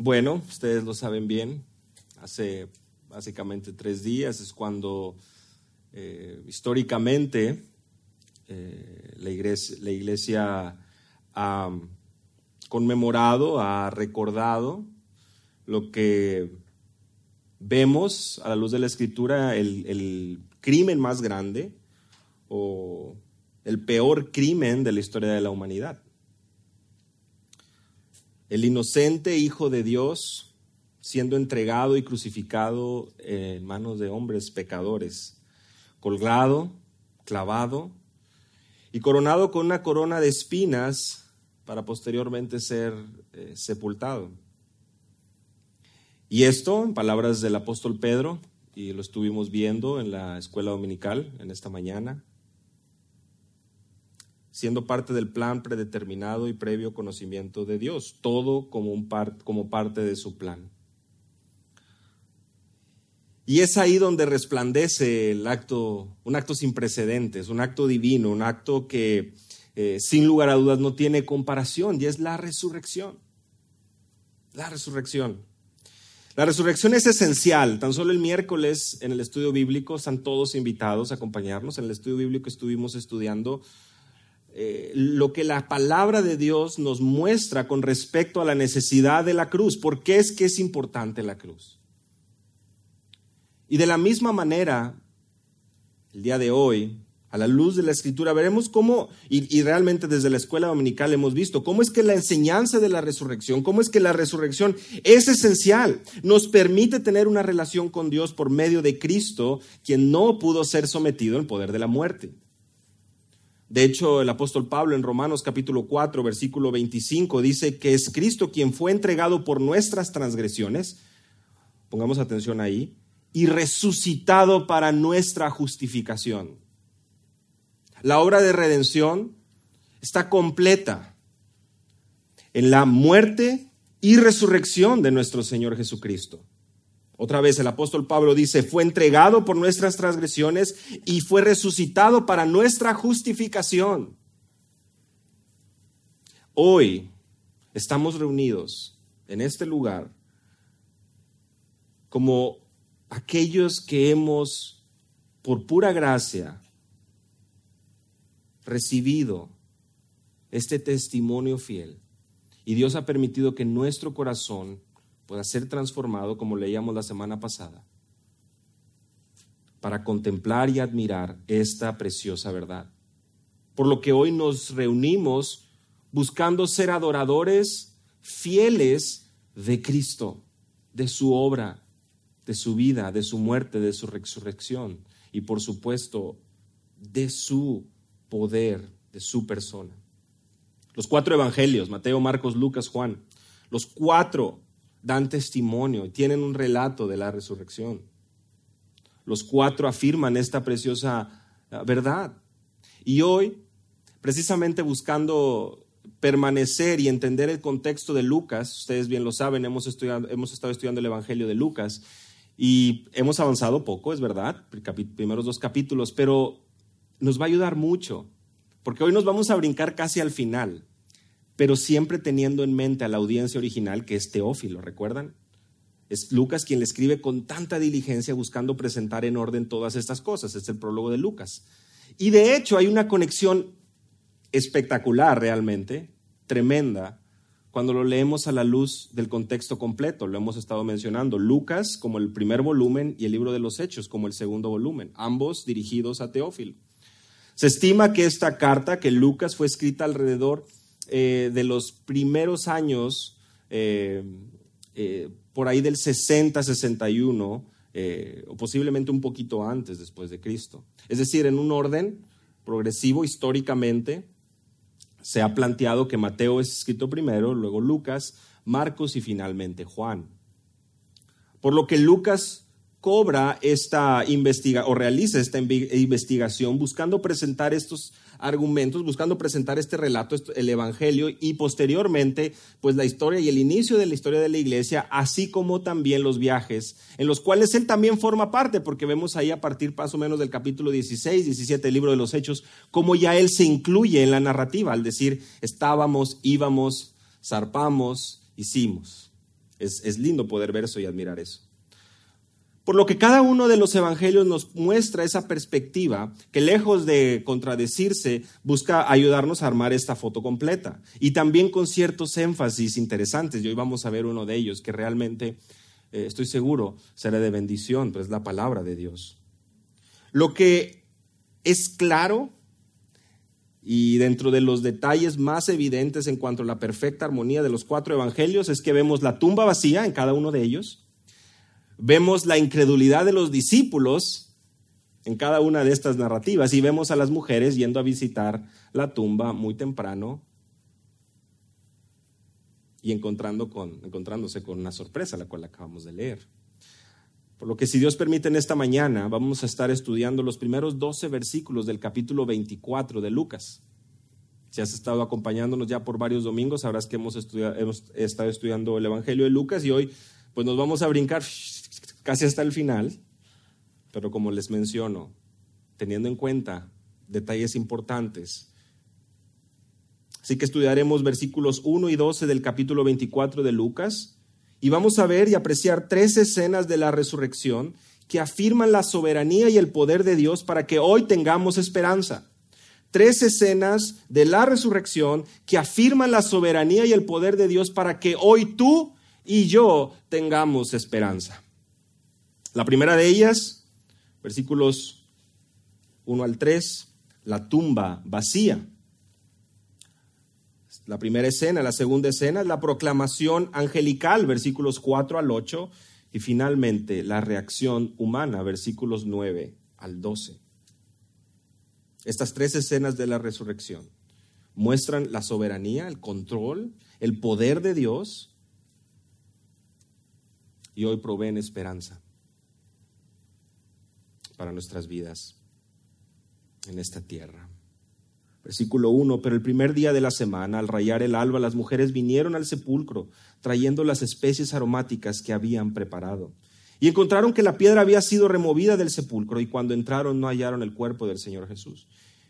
Bueno, ustedes lo saben bien, hace básicamente tres días es cuando eh, históricamente eh, la iglesia, ha conmemorado, ha recordado lo que vemos a la luz de la escritura, el crimen más grande o el peor crimen de la historia de la humanidad. El inocente Hijo de Dios siendo entregado y crucificado en manos de hombres pecadores, colgado, clavado y coronado con una corona de espinas para posteriormente ser eh, sepultado. Y esto, en palabras del apóstol Pedro, y lo estuvimos viendo en la escuela dominical en esta mañana, siendo parte del plan predeterminado y previo conocimiento de Dios, todo como, un como parte de su plan. Y es ahí donde resplandece el acto, un acto sin precedentes, un acto divino, un acto que eh, sin lugar a dudas no tiene comparación, y es la resurrección. La resurrección. La resurrección es esencial. Tan solo el miércoles en el estudio bíblico están todos invitados a acompañarnos. En el estudio bíblico estuvimos estudiando eh, lo que la palabra de Dios nos muestra con respecto a la necesidad de la cruz. ¿Por qué es que es importante la cruz? Y de la misma manera, el día de hoy, a la luz de la escritura, veremos cómo, y, realmente desde la escuela dominical hemos visto, cómo es que la enseñanza de la resurrección, cómo es que la resurrección es esencial, nos permite tener una relación con Dios por medio de Cristo, quien no pudo ser sometido al poder de la muerte. De hecho, el apóstol Pablo en Romanos capítulo 4, versículo 25 dice que es Cristo quien fue entregado por nuestras transgresiones, pongamos atención ahí, y resucitado para nuestra justificación. La obra de redención está completa en la muerte y resurrección de nuestro Señor Jesucristo. Otra vez el apóstol Pablo dice, fue entregado por nuestras transgresiones y fue resucitado para nuestra justificación. Hoy estamos reunidos en este lugar como aquellos que hemos, por pura gracia, recibido este testimonio fiel. Y Dios ha permitido que nuestro corazón pueda ser transformado, como leíamos la semana pasada, para contemplar y admirar esta preciosa verdad. Por lo que hoy nos reunimos buscando ser adoradores fieles de Cristo, de su obra, de su vida, de su muerte, de su resurrección y por supuesto de su poder, de su persona. Los cuatro evangelios, Mateo, Marcos, Lucas, Juan, los cuatro dan testimonio tienen un relato de la resurrección. Los cuatro afirman esta preciosa ah, verdad. Y hoy, precisamente buscando permanecer y entender el contexto de Lucas, ustedes bien lo saben, hemos, hemos estado estudiando el Evangelio de Lucas, y hemos avanzado poco, es verdad, primeros dos capítulos, pero nos va a ayudar mucho, porque hoy nos vamos a brincar casi al final, pero siempre teniendo en mente a la audiencia original que es Teófilo, ¿recuerdan? Es Lucas quien le escribe con tanta diligencia buscando presentar en orden todas estas cosas, es el prólogo de Lucas. Y de hecho hay una conexión espectacular realmente, tremenda, cuando lo leemos a la luz del contexto completo. Lo hemos estado mencionando. Lucas como el primer volumen y el libro de los Hechos como el segundo volumen, ambos dirigidos a Teófilo. Se estima que esta carta, que Lucas fue escrita alrededor eh, de los primeros años, eh, eh, por ahí del 60-61, o posiblemente un poquito antes después de Cristo. Es decir, en un orden progresivo históricamente, se ha planteado que Mateo es escrito primero, luego Lucas, Marcos y finalmente Juan. Por lo que Lucas cobra esta investigación o realiza esta investigación buscando presentar estos argumentos, buscando presentar este relato, el Evangelio y posteriormente, pues la historia y el inicio de la historia de la iglesia, así como también los viajes, en los cuales él también forma parte, porque vemos ahí a partir más o menos del capítulo 16, 17 del libro de los Hechos, cómo ya él se incluye en la narrativa, al decir, estábamos, íbamos, zarpamos, hicimos. Es, es lindo poder ver eso y admirar eso. Por lo que cada uno de los evangelios nos muestra esa perspectiva que lejos de contradecirse, busca ayudarnos a armar esta foto completa. Y también con ciertos énfasis interesantes. Y hoy vamos a ver uno de ellos que realmente, eh, estoy seguro, será de bendición, pues es la palabra de Dios. Lo que es claro y dentro de los detalles más evidentes en cuanto a la perfecta armonía de los cuatro evangelios es que vemos la tumba vacía en cada uno de ellos Vemos la incredulidad de los discípulos en cada una de estas narrativas y vemos a las mujeres yendo a visitar la tumba muy temprano y encontrando con, encontrándose con una sorpresa, la cual acabamos de leer. Por lo que si Dios permite en esta mañana, vamos a estar estudiando los primeros 12 versículos del capítulo 24 de Lucas. Si has estado acompañándonos ya por varios domingos, sabrás que hemos, hemos estado estudiando el Evangelio de Lucas y hoy pues nos vamos a brincar casi hasta el final, pero como les menciono, teniendo en cuenta detalles importantes. Así que estudiaremos versículos 1 y 12 del capítulo 24 de Lucas y vamos a ver y apreciar tres escenas de la resurrección que afirman la soberanía y el poder de Dios para que hoy tengamos esperanza. Tres escenas de la resurrección que afirman la soberanía y el poder de Dios para que hoy tú y yo tengamos esperanza. La primera de ellas, versículos 1 al 3, la tumba vacía. La primera escena, la segunda escena es la proclamación angelical, versículos 4 al 8, y finalmente la reacción humana, versículos 9 al 12. Estas tres escenas de la resurrección muestran la soberanía, el control, el poder de Dios y hoy proveen esperanza para nuestras vidas en esta tierra. Versículo 1, pero el primer día de la semana, al rayar el alba, las mujeres vinieron al sepulcro trayendo las especies aromáticas que habían preparado. Y encontraron que la piedra había sido removida del sepulcro y cuando entraron no hallaron el cuerpo del Señor Jesús.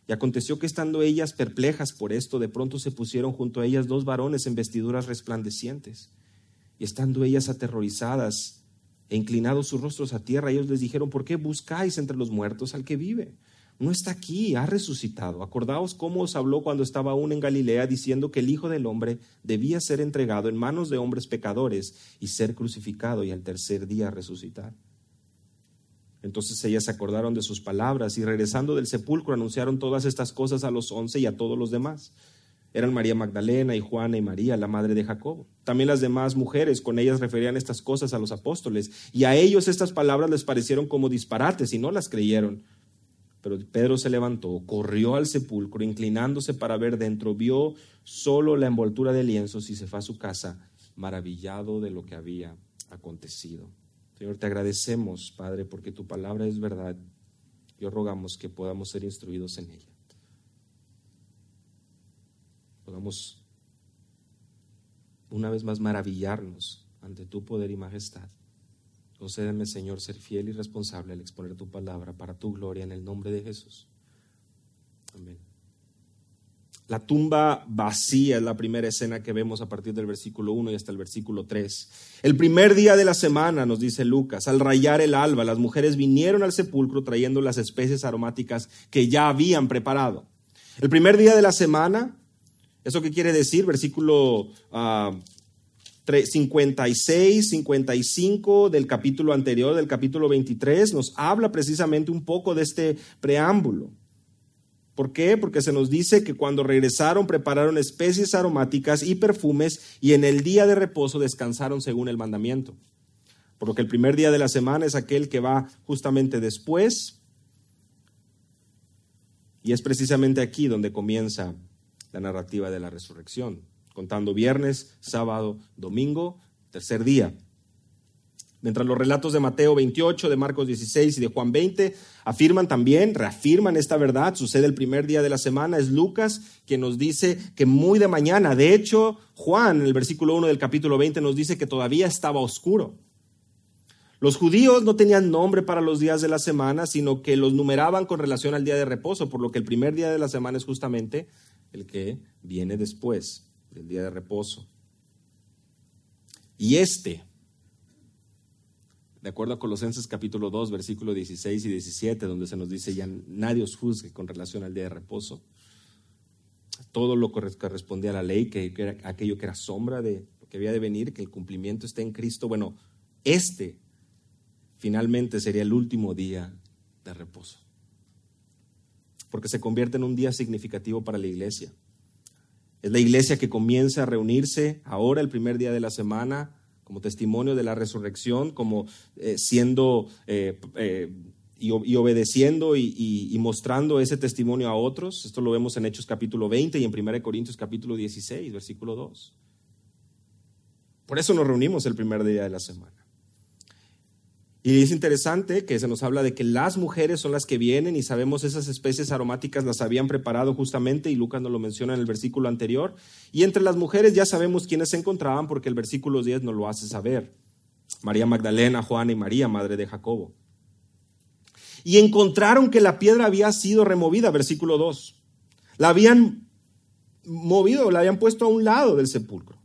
Y aconteció que estando ellas perplejas por esto, de pronto se pusieron junto a ellas dos varones en vestiduras resplandecientes. Y estando ellas aterrorizadas, e inclinados sus rostros a tierra, ellos les dijeron, ¿por qué buscáis entre los muertos al que vive? No está aquí, ha resucitado. Acordaos cómo os habló cuando estaba aún en Galilea, diciendo que el Hijo del Hombre debía ser entregado en manos de hombres pecadores y ser crucificado y al tercer día resucitar. Entonces ellas se acordaron de sus palabras y regresando del sepulcro anunciaron todas estas cosas a los once y a todos los demás eran María Magdalena y Juana y María, la madre de Jacobo. También las demás mujeres, con ellas referían estas cosas a los apóstoles, y a ellos estas palabras les parecieron como disparates y no las creyeron. Pero Pedro se levantó, corrió al sepulcro, inclinándose para ver dentro, vio solo la envoltura de lienzos y se fue a su casa, maravillado de lo que había acontecido. Señor, te agradecemos, Padre, porque tu palabra es verdad. Yo rogamos que podamos ser instruidos en ella podamos una vez más maravillarnos ante tu poder y majestad. Concédeme, Señor, ser fiel y responsable al exponer tu palabra para tu gloria en el nombre de Jesús. Amén. La tumba vacía es la primera escena que vemos a partir del versículo 1 y hasta el versículo 3. El primer día de la semana, nos dice Lucas, al rayar el alba, las mujeres vinieron al sepulcro trayendo las especies aromáticas que ya habían preparado. El primer día de la semana, ¿Eso qué quiere decir? Versículo 56, ah, 55 del capítulo anterior, del capítulo 23, nos habla precisamente un poco de este preámbulo. ¿Por qué? Porque se nos dice que cuando regresaron prepararon especies aromáticas y perfumes y en el día de reposo descansaron según el mandamiento. Por lo que el primer día de la semana es aquel que va justamente después y es precisamente aquí donde comienza la narrativa de la resurrección, contando viernes, sábado, domingo, tercer día. Mientras los relatos de Mateo 28, de Marcos 16 y de Juan 20 afirman también, reafirman esta verdad, sucede el primer día de la semana, es Lucas quien nos dice que muy de mañana, de hecho Juan en el versículo 1 del capítulo 20 nos dice que todavía estaba oscuro. Los judíos no tenían nombre para los días de la semana, sino que los numeraban con relación al día de reposo, por lo que el primer día de la semana es justamente el que viene después del día de reposo. Y este, de acuerdo a Colosenses capítulo 2, versículo 16 y 17, donde se nos dice, ya nadie os juzgue con relación al día de reposo. Todo lo que correspondía a la ley, que, era aquello que era sombra de lo que había de venir, que el cumplimiento esté en Cristo. Bueno, este finalmente sería el último día de reposo. Porque se convierte en un día significativo para la iglesia. Es la iglesia que comienza a reunirse ahora, el primer día de la semana, como testimonio de la resurrección, como eh, siendo eh, eh, y, obedeciendo y, mostrando ese testimonio a otros. Esto lo vemos en Hechos capítulo 20 y en 1 Corintios capítulo 16, versículo 2. Por eso nos reunimos el primer día de la semana. Y es interesante que se nos habla de que las mujeres son las que vienen y sabemos esas especies aromáticas las habían preparado justamente y Lucas nos lo menciona en el versículo anterior. Y entre las mujeres ya sabemos quiénes se encontraban porque el versículo 10 nos lo hace saber. María Magdalena, Juana y María, madre de Jacobo. Y encontraron que la piedra había sido removida, versículo 2. La habían movido, la habían puesto a un lado del sepulcro.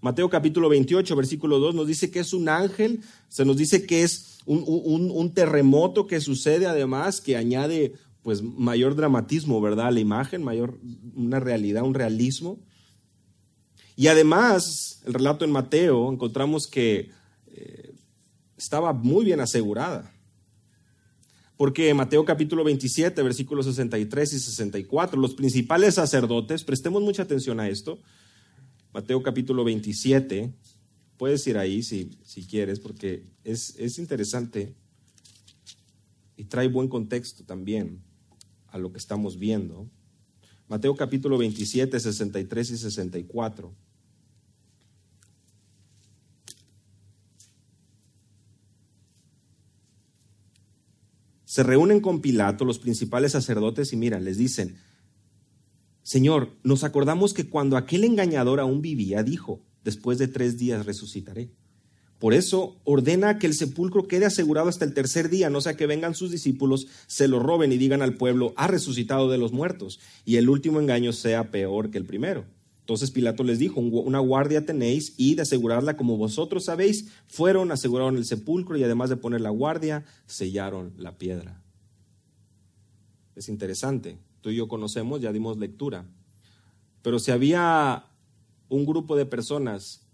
Mateo capítulo 28, versículo 2 nos dice que es un ángel, se nos dice que es un, terremoto que sucede además que añade pues mayor dramatismo, ¿verdad? A la imagen, mayor, una realidad, un realismo. Y además, el relato en Mateo, encontramos que eh, estaba muy bien asegurada. Porque Mateo capítulo 27, versículos 63 y 64, los principales sacerdotes, prestemos mucha atención a esto, Mateo capítulo 27, Puedes ir ahí si, si quieres, porque es, es interesante y trae buen contexto también a lo que estamos viendo. Mateo capítulo 27, 63 y 64. Se reúnen con Pilato los principales sacerdotes y mira, les dicen, Señor, nos acordamos que cuando aquel engañador aún vivía, dijo, después de tres días resucitaré. Por eso ordena que el sepulcro quede asegurado hasta el tercer día, no sea que vengan sus discípulos, se lo roben y digan al pueblo, ha resucitado de los muertos, y el último engaño sea peor que el primero. Entonces Pilato les dijo, una guardia tenéis y de asegurarla como vosotros sabéis, fueron, aseguraron el sepulcro y además de poner la guardia, sellaron la piedra. Es interesante, tú y yo conocemos, ya dimos lectura, pero si había un grupo de personas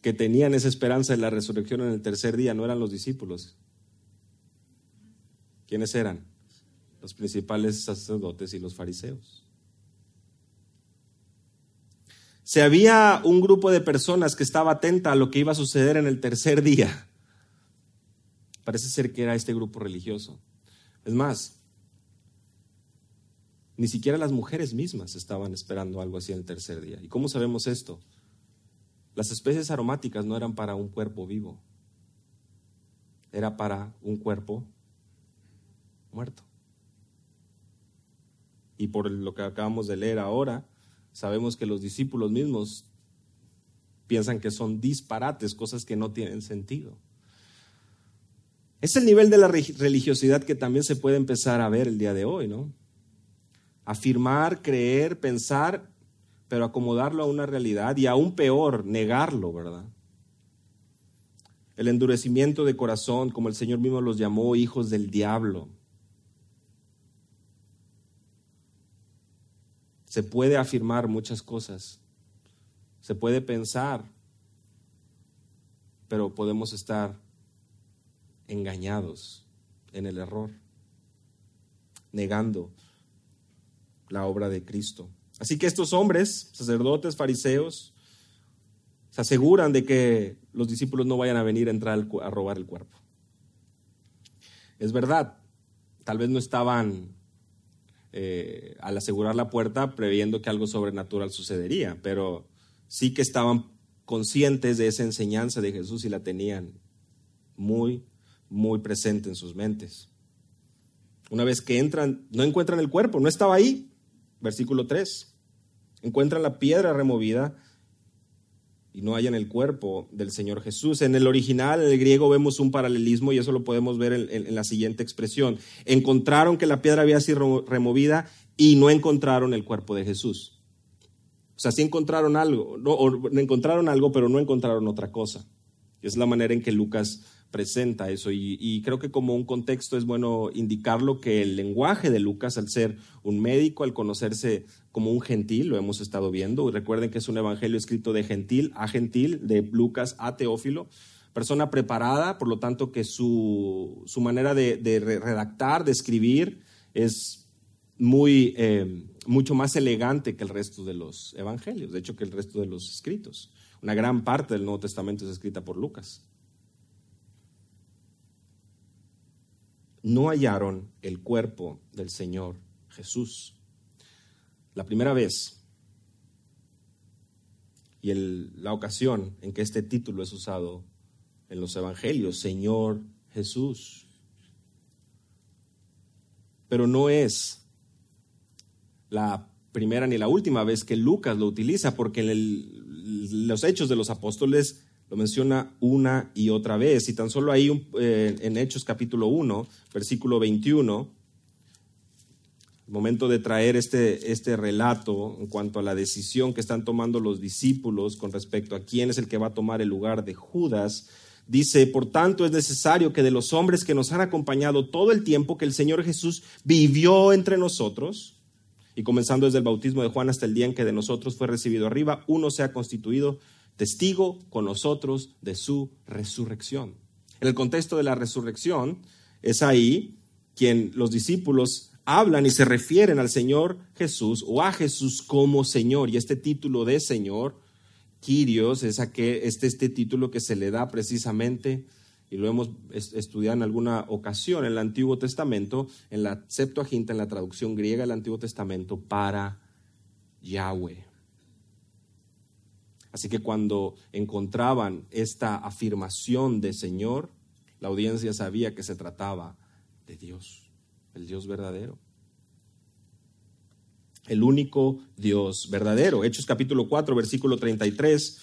que tenían esa esperanza de la resurrección en el tercer día no eran los discípulos. ¿Quiénes eran? Los principales sacerdotes y los fariseos. Si había un grupo de personas que estaba atenta a lo que iba a suceder en el tercer día, parece ser que era este grupo religioso. Es más, ni siquiera las mujeres mismas estaban esperando algo así en el tercer día. ¿Y cómo sabemos esto? Las especies aromáticas no eran para un cuerpo vivo, era para un cuerpo muerto. Y por lo que acabamos de leer ahora, sabemos que los discípulos mismos piensan que son disparates, cosas que no tienen sentido. Es el nivel de la religiosidad que también se puede empezar a ver el día de hoy, ¿no? Afirmar, creer, pensar, pero acomodarlo a una realidad y aún peor, negarlo, ¿verdad? El endurecimiento de corazón, como el Señor mismo los llamó, hijos del diablo. Se puede afirmar muchas cosas, se puede pensar, pero podemos estar engañados en el error, negando la obra de Cristo. Así que estos hombres, sacerdotes, fariseos, se aseguran de que los discípulos no vayan a venir a entrar a robar el cuerpo. Es verdad, tal vez no estaban eh, al asegurar la puerta previendo que algo sobrenatural sucedería, pero sí que estaban conscientes de esa enseñanza de Jesús y la tenían muy, muy presente en sus mentes. Una vez que entran, no encuentran el cuerpo, no estaba ahí, Versículo 3. Encuentran la piedra removida y no hallan el cuerpo del Señor Jesús. En el original, en el griego, vemos un paralelismo y eso lo podemos ver en, la siguiente expresión. Encontraron que la piedra había sido removida y no encontraron el cuerpo de Jesús. sea, sí encontraron algo, no, o encontraron algo, pero no encontraron otra cosa. Es la manera en que Lucas presenta eso. Y, creo que como un contexto es bueno indicarlo que el lenguaje de Lucas, al ser un médico, al conocerse como un gentil, lo hemos estado viendo, y recuerden que es un evangelio escrito de gentil a gentil, de Lucas a Teófilo, persona preparada, por lo tanto que su, manera de, redactar, de escribir, es muy, eh, mucho más elegante que el resto de los evangelios, de hecho que el resto de los escritos. Una gran parte del Nuevo Testamento es escrita por Lucas. No hallaron el cuerpo del Señor Jesús. La primera vez y la ocasión en que este título es usado en los evangelios, Señor Jesús. Pero no es la primera ni la última vez que Lucas lo utiliza, porque en los hechos de los apóstoles lo menciona una y otra vez. Y tan solo ahí eh, en Hechos capítulo 1, versículo 21, el momento de traer este, este relato en cuanto a la decisión que están tomando los discípulos con respecto a quién es el que va a tomar el lugar de Judas, Dice, por tanto es necesario que de los hombres que nos han acompañado todo el tiempo que el Señor Jesús vivió entre nosotros, y comenzando desde el bautismo de Juan hasta el día en que de nosotros fue recibido arriba, uno sea constituido testigo con nosotros de su resurrección. En el contexto de la resurrección es ahí quien los discípulos hablan y se refieren al Señor Jesús o a Jesús como Señor. Y este título de Señor, Kyrios, es este, este título que se le da precisamente y lo hemos estudiado en alguna ocasión en el Antiguo Testamento, en la Septuaginta, en la traducción griega del Antiguo Testamento, para Yahweh. Así que cuando encontraban esta afirmación de Señor, la audiencia sabía que se trataba de Dios, el Dios verdadero. El único Dios verdadero. Hechos capítulo 4, versículo 33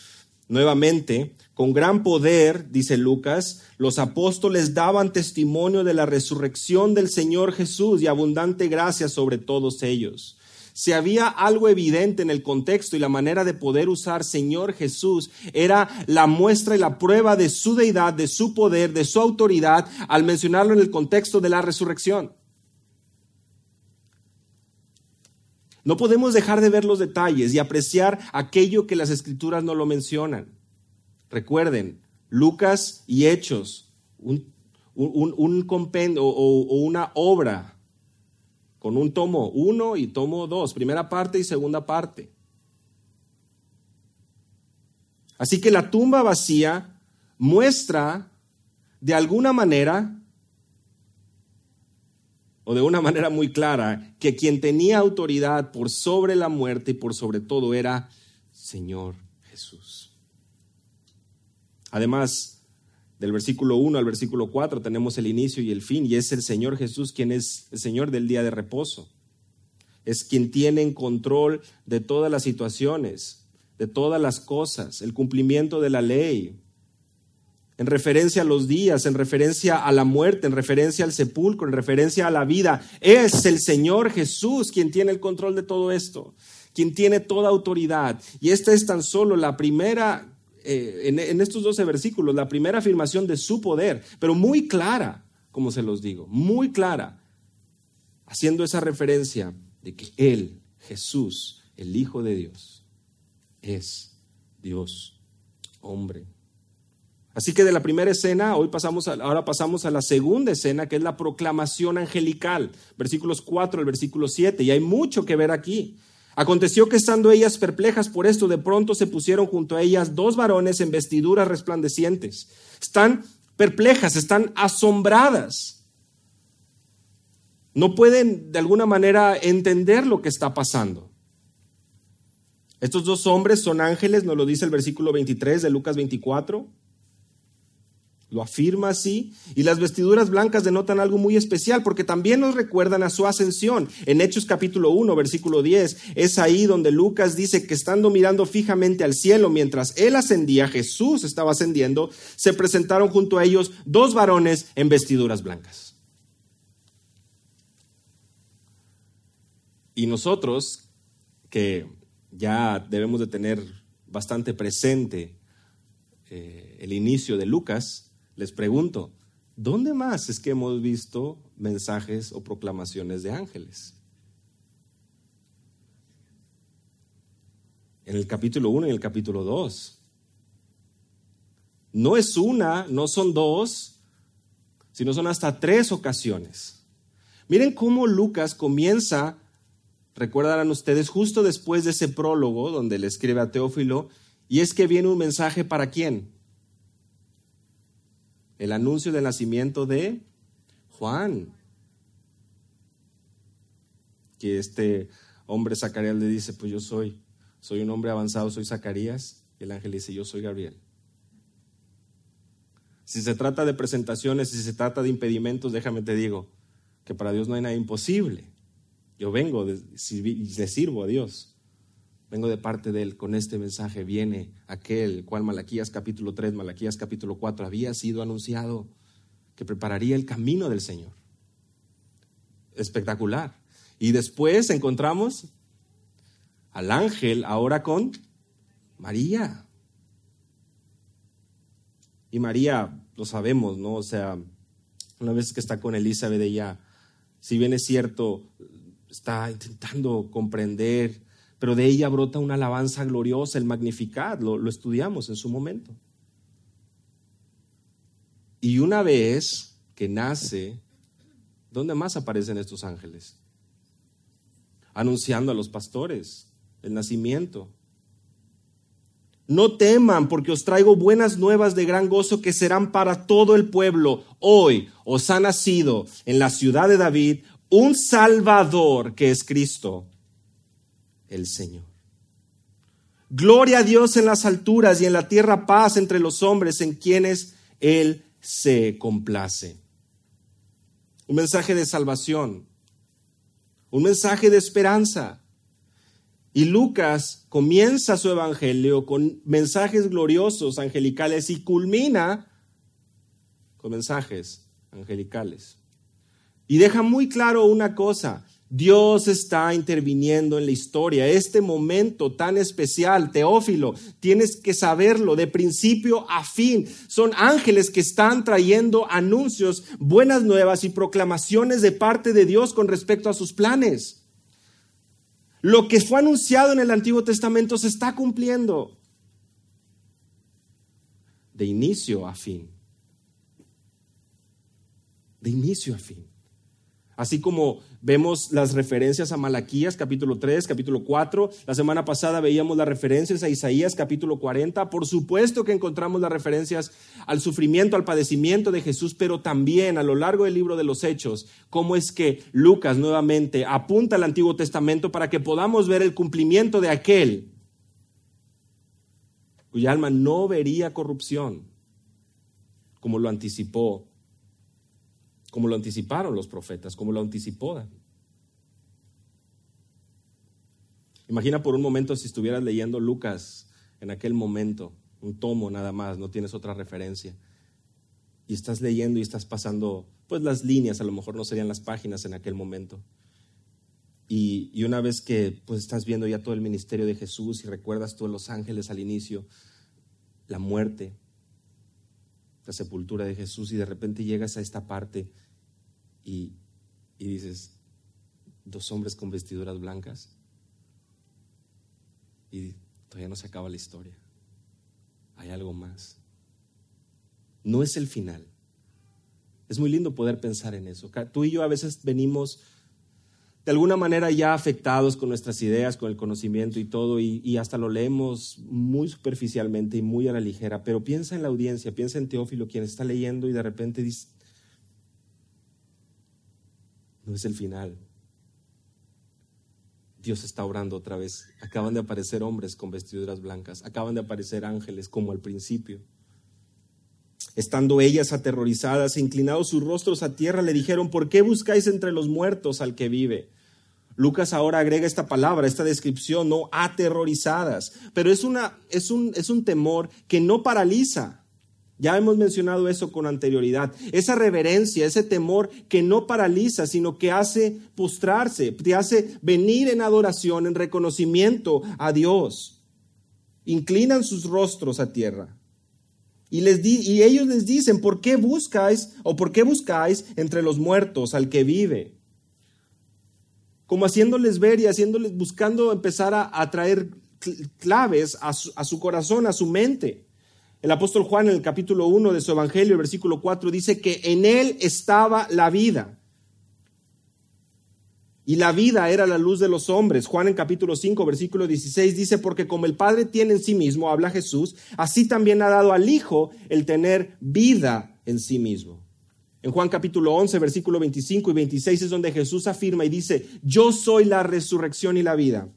Nuevamente, con gran poder, dice Lucas, los apóstoles daban testimonio de la resurrección del Señor Jesús y abundante gracia sobre todos ellos. Si había algo evidente en el contexto y la manera de poder usar Señor Jesús, era la muestra y la prueba de su deidad, de su poder, de su autoridad, al mencionarlo en el contexto de la resurrección. No podemos dejar de ver los detalles y apreciar aquello que las escrituras no lo mencionan. Recuerden, Lucas y Hechos, un, un, o una obra con un tomo uno y tomo dos, primera parte y segunda parte. Así que la tumba vacía muestra de alguna manera o de una manera muy clara, que quien tenía autoridad por sobre la muerte y por sobre todo era Señor Jesús. Además, del versículo 1 al versículo 4 tenemos el inicio y el fin, y es el Señor Jesús quien es el Señor del día de reposo. Es quien tiene en control de todas las situaciones, de todas las cosas, el cumplimiento de la ley, en referencia a los días, en referencia a la muerte, en referencia al sepulcro, en referencia a la vida. Es el Señor Jesús quien tiene el control de todo esto, quien tiene toda autoridad. Y esta es tan solo la primera, eh, en, estos 12 versículos, la primera afirmación de su poder, pero muy clara, como se los digo, muy clara, haciendo esa referencia de que Él, Jesús, el Hijo de Dios, es Dios hombre. Así que de la primera escena, hoy pasamos ahora pasamos a la segunda escena, que es la proclamación angelical, versículos 4 al versículo 7, y hay mucho que ver aquí. Aconteció que estando ellas perplejas por esto, de pronto se pusieron junto a ellas dos varones en vestiduras resplandecientes. Están perplejas, están asombradas. No pueden de alguna manera entender lo que está pasando. Estos dos hombres son ángeles, nos lo dice el versículo 23 de Lucas 24. Lo afirma así. Y las vestiduras blancas denotan algo muy especial porque también nos recuerdan a su ascensión. En Hechos capítulo 1, versículo 10, es ahí donde Lucas dice que estando mirando fijamente al cielo mientras él ascendía, Jesús estaba ascendiendo, se presentaron junto a ellos dos varones en vestiduras blancas. Y nosotros que ya debemos de tener bastante presente eh, el inicio de Lucas, les pregunto, ¿dónde más es que hemos visto mensajes o proclamaciones de ángeles? En el capítulo 1 y el capítulo 2. No es una, no son dos, sino son hasta tres ocasiones. Miren cómo Lucas comienza, recuerdan ustedes, justo después de ese prólogo donde le escribe a Teófilo, y es que viene un mensaje para quién? El anuncio del nacimiento de Juan. Que este hombre Zacarías le dice, pues yo soy, soy un hombre avanzado, soy Zacarías. El ángel dice, yo soy Gabriel. Si se trata de presentaciones, si se trata de impedimentos, déjame te digo que para Dios no hay nada imposible. Yo vengo, de, le sirvo a Dios. Vengo de parte de Él. Con este mensaje viene aquel cual Malaquías capítulo 3, Malaquías capítulo 4 había sido anunciado que prepararía el camino del Señor. Espectacular. Y después encontramos al ángel ahora con María. Y María, lo sabemos, ¿no? O sea, una vez que está con Elizabeth, ella, si bien es cierto, está intentando comprender pero de ella brota una alabanza gloriosa, el Magnificat, lo, lo estudiamos en su momento. Y una vez que nace, ¿dónde más aparecen estos ángeles? Anunciando a los pastores el nacimiento. No teman, porque os traigo buenas nuevas de gran gozo que serán para todo el pueblo. Hoy os ha nacido en la ciudad de David un Salvador que es Cristo el Señor. Gloria a Dios en las alturas y en la tierra paz entre los hombres en quienes Él se complace. Un mensaje de salvación, un mensaje de esperanza. Y Lucas comienza su evangelio con mensajes gloriosos, angelicales, y culmina con mensajes angelicales. Y deja muy claro una cosa, Dios está interviniendo en la historia. Este momento tan especial, Teófilo, tienes que saberlo de principio a fin. Son ángeles que están trayendo anuncios, buenas nuevas y proclamaciones de parte de Dios con respecto a sus planes. Lo que fue anunciado en el Antiguo Testamento se está cumpliendo de inicio a fin. De inicio a fin. Así como vemos las referencias a Malaquías capítulo 3, capítulo 4, la semana pasada veíamos las referencias a Isaías capítulo 40, por supuesto que encontramos las referencias al sufrimiento, al padecimiento de Jesús, pero también a lo largo del libro de los Hechos, cómo es que Lucas nuevamente apunta al Antiguo Testamento para que podamos ver el cumplimiento de aquel cuya alma no vería corrupción, como lo anticipó como lo anticiparon los profetas, como lo anticipó David. Imagina por un momento si estuvieras leyendo Lucas en aquel momento, un tomo nada más, no tienes otra referencia, y estás leyendo y estás pasando, pues las líneas, a lo mejor no serían las páginas en aquel momento. Y, y una vez que pues estás viendo ya todo el ministerio de Jesús y recuerdas todos los ángeles al inicio, la muerte, la sepultura de Jesús y de repente llegas a esta parte y, dices, dos hombres con vestiduras blancas y todavía no se acaba la historia. Hay algo más. No es el final. Es muy lindo poder pensar en eso. Tú y yo a veces venimos de alguna manera ya afectados con nuestras ideas, con el conocimiento y todo, y, hasta lo leemos muy superficialmente y muy a la ligera, pero piensa en la audiencia, piensa en Teófilo, quien está leyendo y de repente dice, no es el final. Dios está orando otra vez. Acaban de aparecer hombres con vestiduras blancas, acaban de aparecer ángeles como al principio. Estando ellas aterrorizadas e inclinados sus rostros a tierra, le dijeron, ¿por qué buscáis entre los muertos al que vive? Lucas ahora agrega esta palabra, esta descripción, no aterrorizadas, pero es, una, es, un, es un temor que no paraliza, Ya hemos mencionado eso con anterioridad. Esa reverencia, ese temor que no paraliza, sino que hace postrarse, te hace venir en adoración, en reconocimiento a Dios. Inclinan sus rostros a tierra. Y, les y ellos les dicen, ¿por qué buscáis o por qué buscáis entre los muertos al que vive? Como haciéndoles ver y haciéndoles, buscando empezar a, traer claves a su, a su corazón, a su mente. El apóstol Juan en el capítulo 1 de su Evangelio, el versículo 4, dice que en él estaba la vida. Y la vida era la luz de los hombres. Juan en capítulo 5, versículo 16 dice, porque como el Padre tiene en sí mismo, habla Jesús, así también ha dado al Hijo el tener vida en sí mismo. En Juan capítulo 11, versículo 25 y 26 es donde Jesús afirma y dice, yo soy la resurrección y la vida.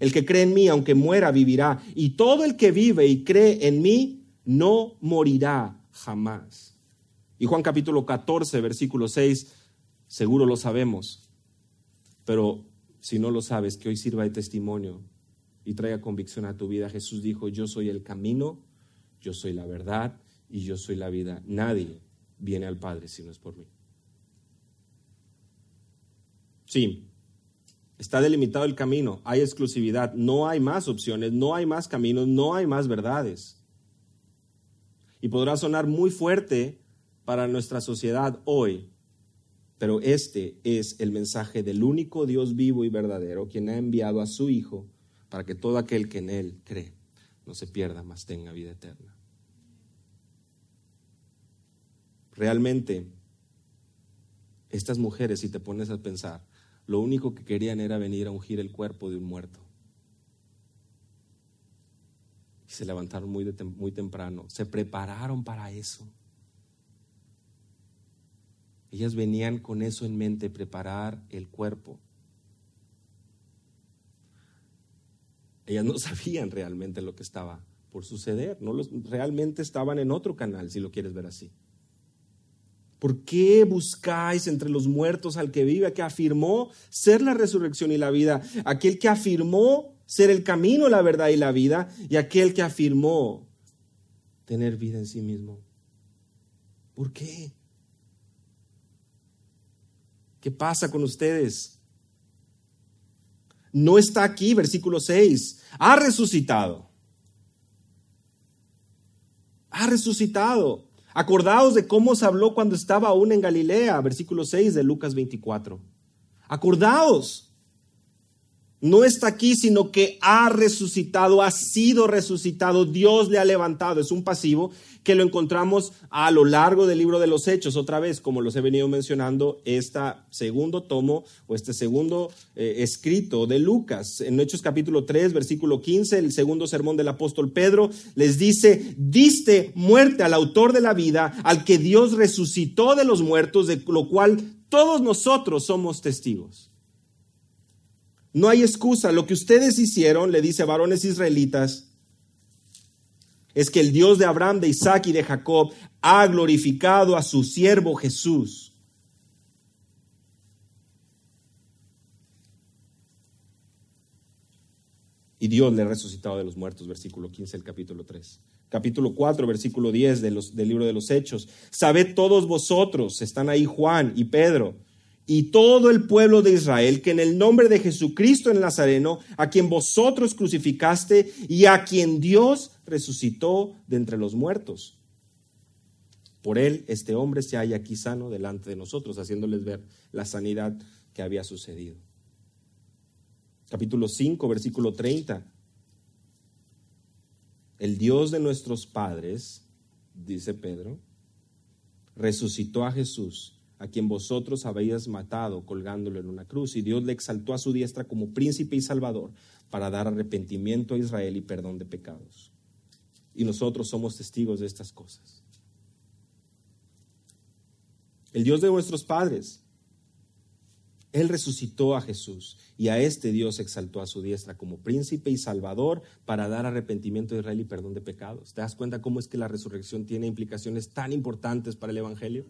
El que cree en mí, aunque muera, vivirá. Y todo el que vive y cree en mí, no morirá jamás. Y Juan capítulo 14, versículo 6, seguro lo sabemos, pero si no lo sabes, que hoy sirva de testimonio y traiga convicción a tu vida. Jesús dijo, yo soy el camino, yo soy la verdad y yo soy la vida. Nadie viene al Padre si no es por mí. Sí, está delimitado el camino, hay exclusividad, no hay más opciones, no hay más caminos, no hay más verdades. Y podrá sonar muy fuerte para nuestra sociedad hoy, pero este es el mensaje del único Dios vivo y verdadero, quien ha enviado a su Hijo para que todo aquel que en Él cree no se pierda, mas tenga vida eterna. Realmente, estas mujeres, si te pones a pensar, lo único que querían era venir a ungir el cuerpo de un muerto. Y se levantaron muy, muy temprano. Se prepararon para eso. Ellas venían con eso en mente, preparar el cuerpo. Ellas no sabían realmente lo que estaba por suceder, no los, realmente estaban en otro canal, si lo quieres ver así. ¿Por qué buscáis entre los muertos al que vive, que afirmó ser la resurrección y la vida, aquel que afirmó ser el camino, la verdad y la vida, y aquel que afirmó tener vida en sí mismo. ¿Por qué? ¿Qué pasa con ustedes? No está aquí, versículo 6. Ha resucitado. Ha resucitado. Acordaos de cómo se habló cuando estaba aún en Galilea, versículo 6 de Lucas 24. Acordaos. No está aquí, sino que ha resucitado, ha sido resucitado, Dios le ha levantado. Es un pasivo que lo encontramos a lo largo del libro de los Hechos, otra vez, como los he venido mencionando, este segundo tomo o este segundo eh, escrito de Lucas. En Hechos capítulo 3, versículo 15, el segundo sermón del apóstol Pedro les dice, diste muerte al autor de la vida, al que Dios resucitó de los muertos, de lo cual todos nosotros somos testigos. No hay excusa. Lo que ustedes hicieron, le dice varones israelitas, es que el Dios de Abraham, de Isaac y de Jacob ha glorificado a su siervo Jesús. Y Dios le ha resucitado de los muertos, versículo 15 del capítulo 3. Capítulo 4, versículo 10 de los, del libro de los Hechos. Sabed todos vosotros, están ahí Juan y Pedro, y todo el pueblo de Israel que en el nombre de Jesucristo el Nazareno, a quien vosotros crucificaste y a quien Dios resucitó de entre los muertos. Por él este hombre se halla aquí sano delante de nosotros, haciéndoles ver la sanidad que había sucedido. Capítulo 5, versículo 30. El Dios de nuestros padres, dice Pedro, resucitó a Jesús a quien vosotros habéis matado colgándolo en una cruz, y Dios le exaltó a su diestra como príncipe y salvador para dar arrepentimiento a Israel y perdón de pecados. Y nosotros somos testigos de estas cosas. El Dios de nuestros padres, Él resucitó a Jesús y a este Dios exaltó a su diestra como príncipe y salvador para dar arrepentimiento a Israel y perdón de pecados. ¿Te das cuenta cómo es que la resurrección tiene implicaciones tan importantes para el Evangelio?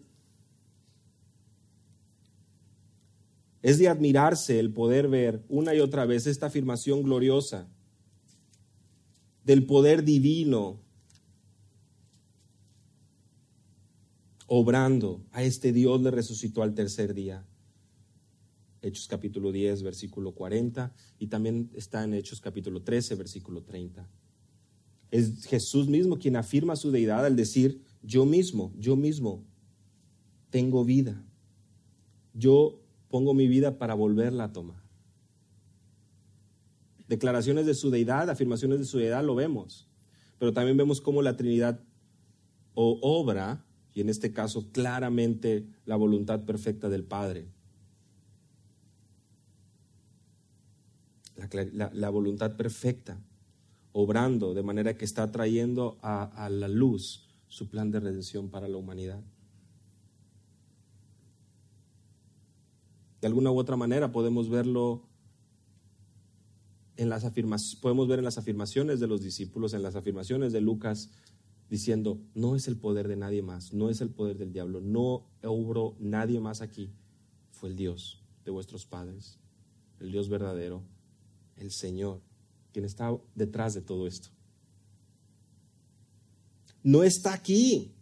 Es de admirarse el poder ver una y otra vez esta afirmación gloriosa del poder divino obrando. A este Dios le resucitó al tercer día. Hechos capítulo 10, versículo 40, y también está en Hechos capítulo 13, versículo 30. Es Jesús mismo quien afirma su deidad al decir, yo mismo, yo mismo tengo vida. Yo pongo mi vida para volverla a tomar. Declaraciones de su deidad, afirmaciones de su deidad, lo vemos. Pero también vemos cómo la Trinidad obra, y en este caso claramente la voluntad perfecta del Padre. La, voluntad perfecta, obrando de manera que está trayendo a la luz su plan de redención para la humanidad. De alguna u otra manera podemos verlo en las afirmaciones, podemos ver en las afirmaciones de los discípulos, en las afirmaciones de Lucas, diciendo, no es el poder de nadie más, no es el poder del diablo, no obró nadie más aquí, fue el Dios de vuestros padres, el Dios verdadero, el Señor, quien está detrás de todo esto. No está aquí,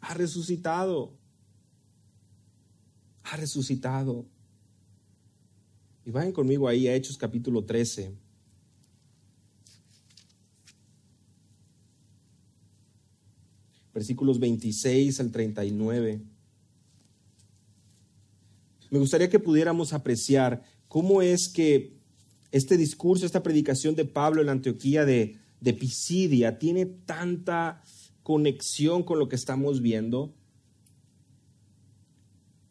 ha resucitado, resucitado. Y vayan conmigo ahí a Hechos capítulo 13. Versículos 26 al 39. Me gustaría que pudiéramos apreciar cómo es que este discurso, esta predicación de Pablo en la Antioquía de, de Pisidia tiene tanta conexión con lo que estamos viendo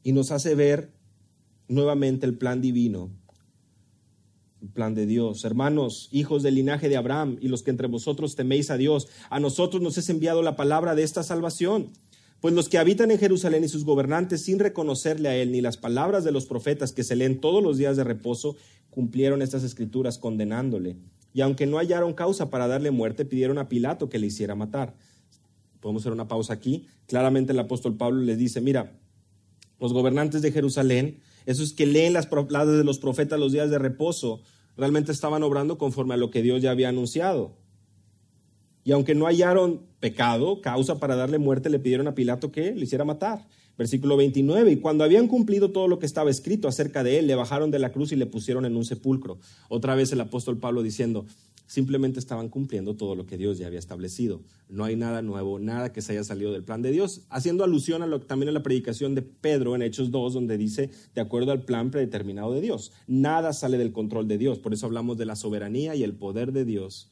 y nos hace ver nuevamente el plan divino, el plan de Dios. Hermanos, hijos del linaje de Abraham y los que entre vosotros teméis a Dios, a nosotros nos es enviado la palabra de esta salvación. Pues los que habitan en Jerusalén y sus gobernantes, sin reconocerle a él ni las palabras de los profetas que se leen todos los días de reposo, cumplieron estas escrituras condenándole. Y aunque no hallaron causa para darle muerte, pidieron a Pilato que le hiciera matar. Podemos hacer una pausa aquí. Claramente el apóstol Pablo les dice, mira, los gobernantes de Jerusalén, esos que leen las palabras de los profetas los días de reposo, realmente estaban obrando conforme a lo que Dios ya había anunciado. Y aunque no hallaron pecado, causa para darle muerte, le pidieron a Pilato que le hiciera matar. Versículo 29, y cuando habían cumplido todo lo que estaba escrito acerca de él, le bajaron de la cruz y le pusieron en un sepulcro. Otra vez el apóstol Pablo diciendo, simplemente estaban cumpliendo todo lo que Dios ya había establecido. No hay nada nuevo, nada que se haya salido del plan de Dios, haciendo alusión a lo, también a la predicación de Pedro en Hechos 2, donde dice, de acuerdo al plan predeterminado de Dios. Nada sale del control de Dios, por eso hablamos de la soberanía y el poder de Dios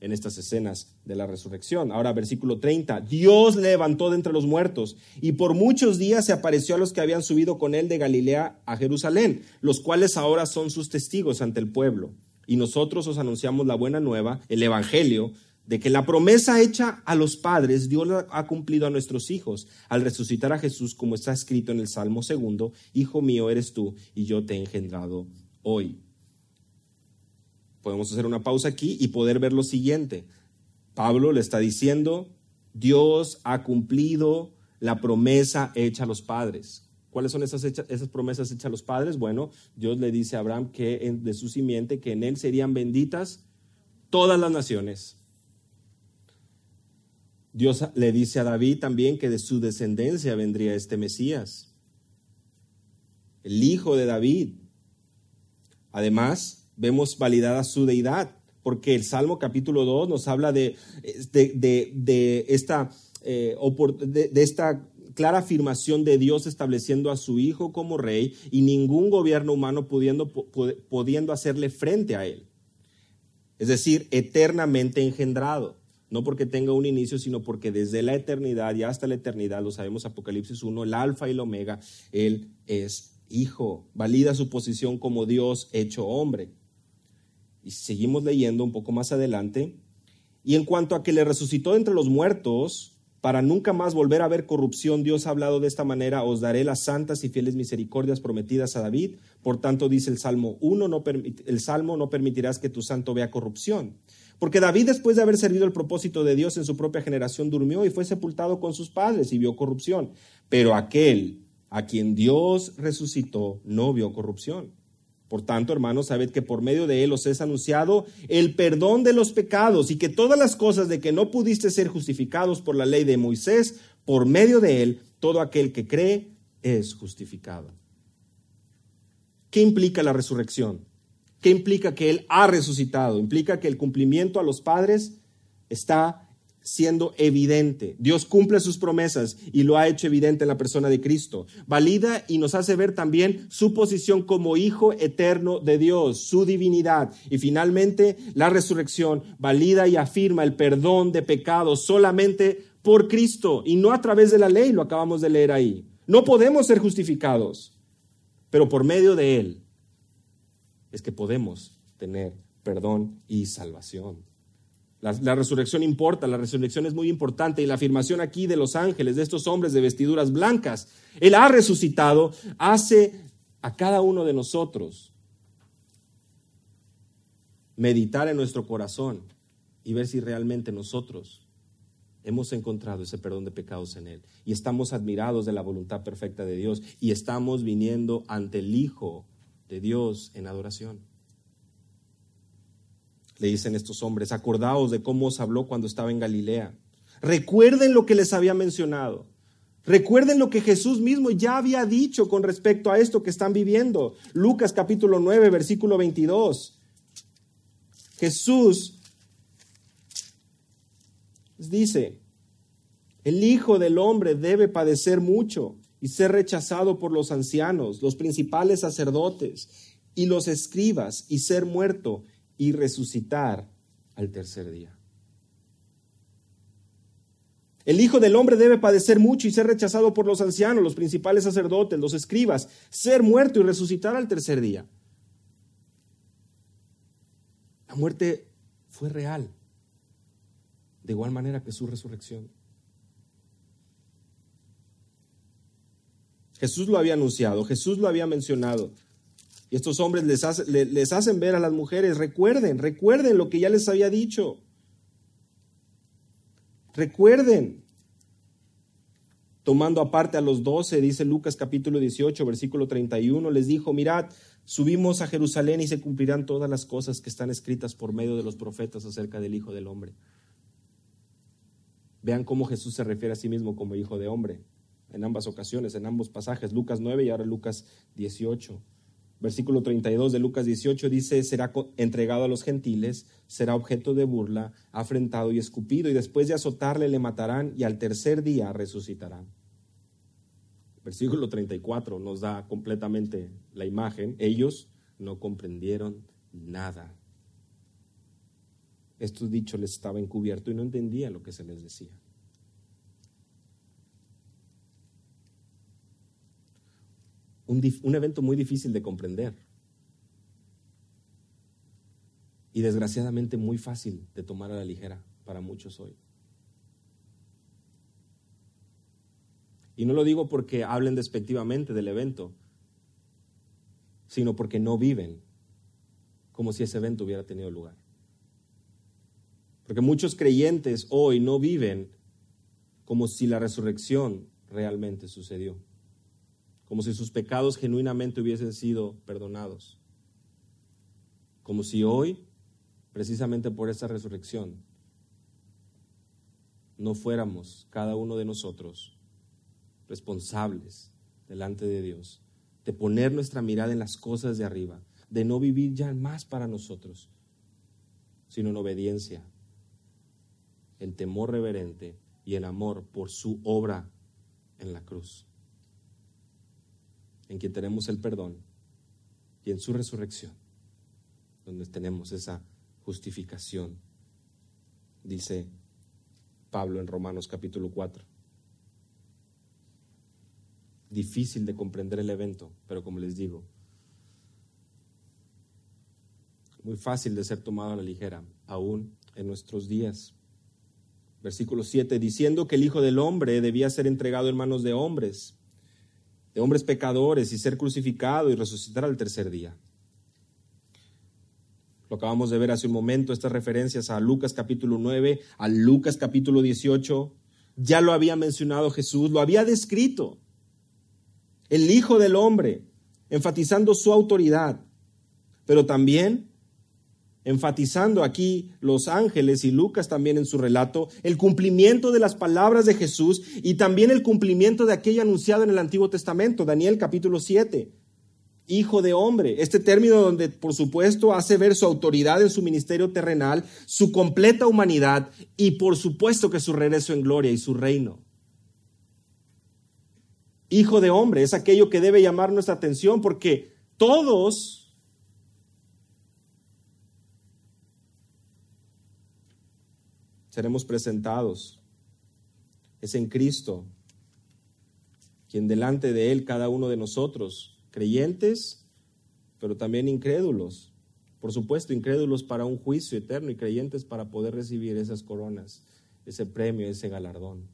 en estas escenas de la resurrección. Ahora, versículo 30, Dios le levantó de entre los muertos y por muchos días se apareció a los que habían subido con él de Galilea a Jerusalén, los cuales ahora son sus testigos ante el pueblo. Y nosotros os anunciamos la buena nueva, el Evangelio, de que la promesa hecha a los padres Dios la ha cumplido a nuestros hijos al resucitar a Jesús como está escrito en el Salmo segundo, Hijo mío eres tú y yo te he engendrado hoy. Podemos hacer una pausa aquí y poder ver lo siguiente. Pablo le está diciendo, Dios ha cumplido la promesa hecha a los padres. ¿Cuáles son esas, esas promesas hechas a los padres? Bueno, Dios le dice a Abraham que de su simiente, que en él serían benditas todas las naciones. Dios le dice a David también que de su descendencia vendría este Mesías, el hijo de David. Además, vemos validada su deidad, porque el Salmo capítulo 2 nos habla de, de, esta, eh, de esta clara afirmación de Dios estableciendo a su Hijo como rey y ningún gobierno humano pudiendo, pudiendo hacerle frente a él. Es decir, eternamente engendrado. No porque tenga un inicio, sino porque desde la eternidad y hasta la eternidad, lo sabemos Apocalipsis 1, el alfa y el omega, Él es Hijo. Valida su posición como Dios hecho hombre. Y seguimos leyendo un poco más adelante. Y en cuanto a que le resucitó entre los muertos, para nunca más volver a ver corrupción, Dios ha hablado de esta manera, os daré las santas y fieles misericordias prometidas a David. Por tanto, dice el Salmo 1, no el Salmo, no permitirás que tu santo vea corrupción. Porque David, después de haber servido el propósito de Dios en su propia generación, durmió y fue sepultado con sus padres y vio corrupción. Pero aquel a quien Dios resucitó no vio corrupción. Por tanto, hermanos, sabed que por medio de él os es anunciado el perdón de los pecados y que todas las cosas de que no pudiste ser justificados por la ley de Moisés, por medio de él, todo aquel que cree es justificado. ¿Qué implica la resurrección? ¿Qué implica que Él ha resucitado? Implica que el cumplimiento a los padres está siendo evidente. Dios cumple sus promesas y lo ha hecho evidente en la persona de Cristo. Valida y nos hace ver también su posición como Hijo eterno de Dios, su divinidad. Y finalmente, la resurrección valida y afirma el perdón de pecados solamente por Cristo y no a través de la ley, lo acabamos de leer ahí. No podemos ser justificados, pero por medio de Él es que podemos tener perdón y salvación. La, resurrección importa, la resurrección es muy importante y la afirmación aquí de los ángeles, de estos hombres de vestiduras blancas, Él ha resucitado, hace a cada uno de nosotros meditar en nuestro corazón y ver si realmente nosotros hemos encontrado ese perdón de pecados en Él. Y estamos admirados de la voluntad perfecta de Dios y estamos viniendo ante el Hijo de Dios en adoración le dicen estos hombres, acordaos de cómo os habló cuando estaba en Galilea. Recuerden lo que les había mencionado. Recuerden lo que Jesús mismo ya había dicho con respecto a esto que están viviendo. Lucas capítulo 9, versículo 22. Jesús dice, el Hijo del Hombre debe padecer mucho y ser rechazado por los ancianos, los principales sacerdotes y los escribas y ser muerto y resucitar al tercer día. El Hijo del Hombre debe padecer mucho y ser rechazado por los ancianos, los principales sacerdotes, los escribas, ser muerto y resucitar al tercer día. La muerte fue real, de igual manera que su resurrección. Jesús lo había anunciado, Jesús lo había mencionado. Y estos hombres les, les hacen ver a las mujeres, recuerden, recuerden lo que ya les había dicho. Recuerden. Tomando aparte a los doce, dice Lucas capítulo 18, versículo 31, les dijo, mirad, subimos a Jerusalén y se cumplirán todas las cosas que están escritas por medio de los profetas acerca del Hijo del Hombre. Vean cómo Jesús se refiere a sí mismo como Hijo de Hombre en ambas ocasiones, en ambos pasajes, Lucas 9 y ahora Lucas 18 versículo 32 de Lucas 18 dice, será entregado a los gentiles, será objeto de burla, afrentado y escupido, y después de azotarle le matarán y al tercer día resucitarán. Versículo 34 nos da completamente la imagen. Ellos no comprendieron nada. Estos dichos les estaba encubierto y no entendían lo que se les decía. Un, evento muy difícil de comprender. Y desgraciadamente muy fácil de tomar a la ligera para muchos hoy. Y no lo digo porque hablen despectivamente del evento, sino porque no viven como si ese evento hubiera tenido lugar. Porque muchos creyentes hoy no viven como si la resurrección realmente sucedió como si sus pecados genuinamente hubiesen sido perdonados. Como si hoy, precisamente por esa resurrección, no fuéramos cada uno de nosotros responsables delante de Dios, de poner nuestra mirada en las cosas de arriba, de no vivir ya más para nosotros, sino en obediencia, en temor reverente y en amor por su obra en la cruz en quien tenemos el perdón y en su resurrección, donde tenemos esa justificación, dice Pablo en Romanos capítulo 4. Difícil de comprender el evento, pero como les digo, muy fácil de ser tomado a la ligera, aún en nuestros días. Versículo 7, diciendo que el Hijo del Hombre debía ser entregado en manos de hombres de hombres pecadores y ser crucificado y resucitar al tercer día. Lo acabamos de ver hace un momento, estas referencias a Lucas capítulo 9, a Lucas capítulo 18, ya lo había mencionado Jesús, lo había descrito. El Hijo del Hombre, enfatizando su autoridad, pero también enfatizando aquí los ángeles y Lucas también en su relato, el cumplimiento de las palabras de Jesús y también el cumplimiento de aquello anunciado en el Antiguo Testamento, Daniel capítulo 7. Hijo de hombre, este término donde por supuesto hace ver su autoridad en su ministerio terrenal, su completa humanidad y por supuesto que su regreso en gloria y su reino. Hijo de hombre es aquello que debe llamar nuestra atención porque todos seremos presentados. Es en Cristo, quien delante de Él cada uno de nosotros, creyentes, pero también incrédulos, por supuesto, incrédulos para un juicio eterno y creyentes para poder recibir esas coronas, ese premio, ese galardón.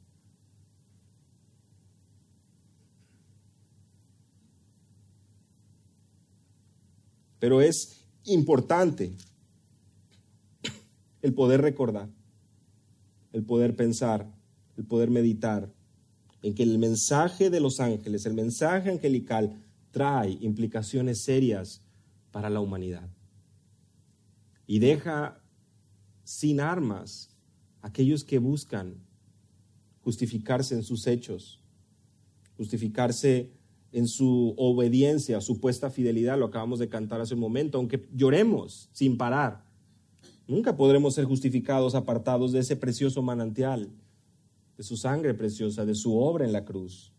Pero es importante el poder recordar el poder pensar, el poder meditar en que el mensaje de los ángeles, el mensaje angelical, trae implicaciones serias para la humanidad. Y deja sin armas aquellos que buscan justificarse en sus hechos, justificarse en su obediencia, supuesta fidelidad, lo acabamos de cantar hace un momento, aunque lloremos sin parar Nunca podremos ser justificados apartados de ese precioso manantial, de su sangre preciosa, de su obra en la cruz.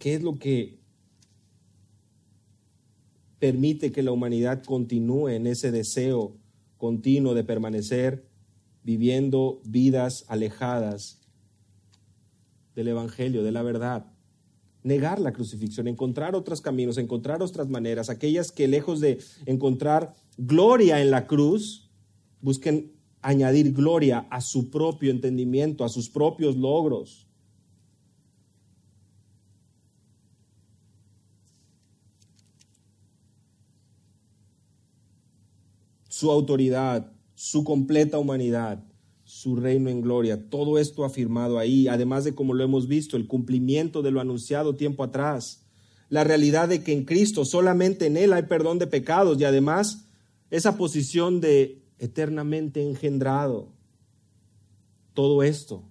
¿Qué es lo que permite que la humanidad continúe en ese deseo continuo de permanecer viviendo vidas alejadas del Evangelio, de la verdad? Negar la crucifixión, encontrar otros caminos, encontrar otras maneras, aquellas que lejos de encontrar gloria en la cruz, busquen añadir gloria a su propio entendimiento, a sus propios logros. Su autoridad, su completa humanidad, su reino en gloria. Todo esto afirmado ahí, además de como lo hemos visto, el cumplimiento de lo anunciado tiempo atrás, la realidad de que en Cristo solamente en Él hay perdón de pecados y además esa posición de eternamente engendrado. Todo esto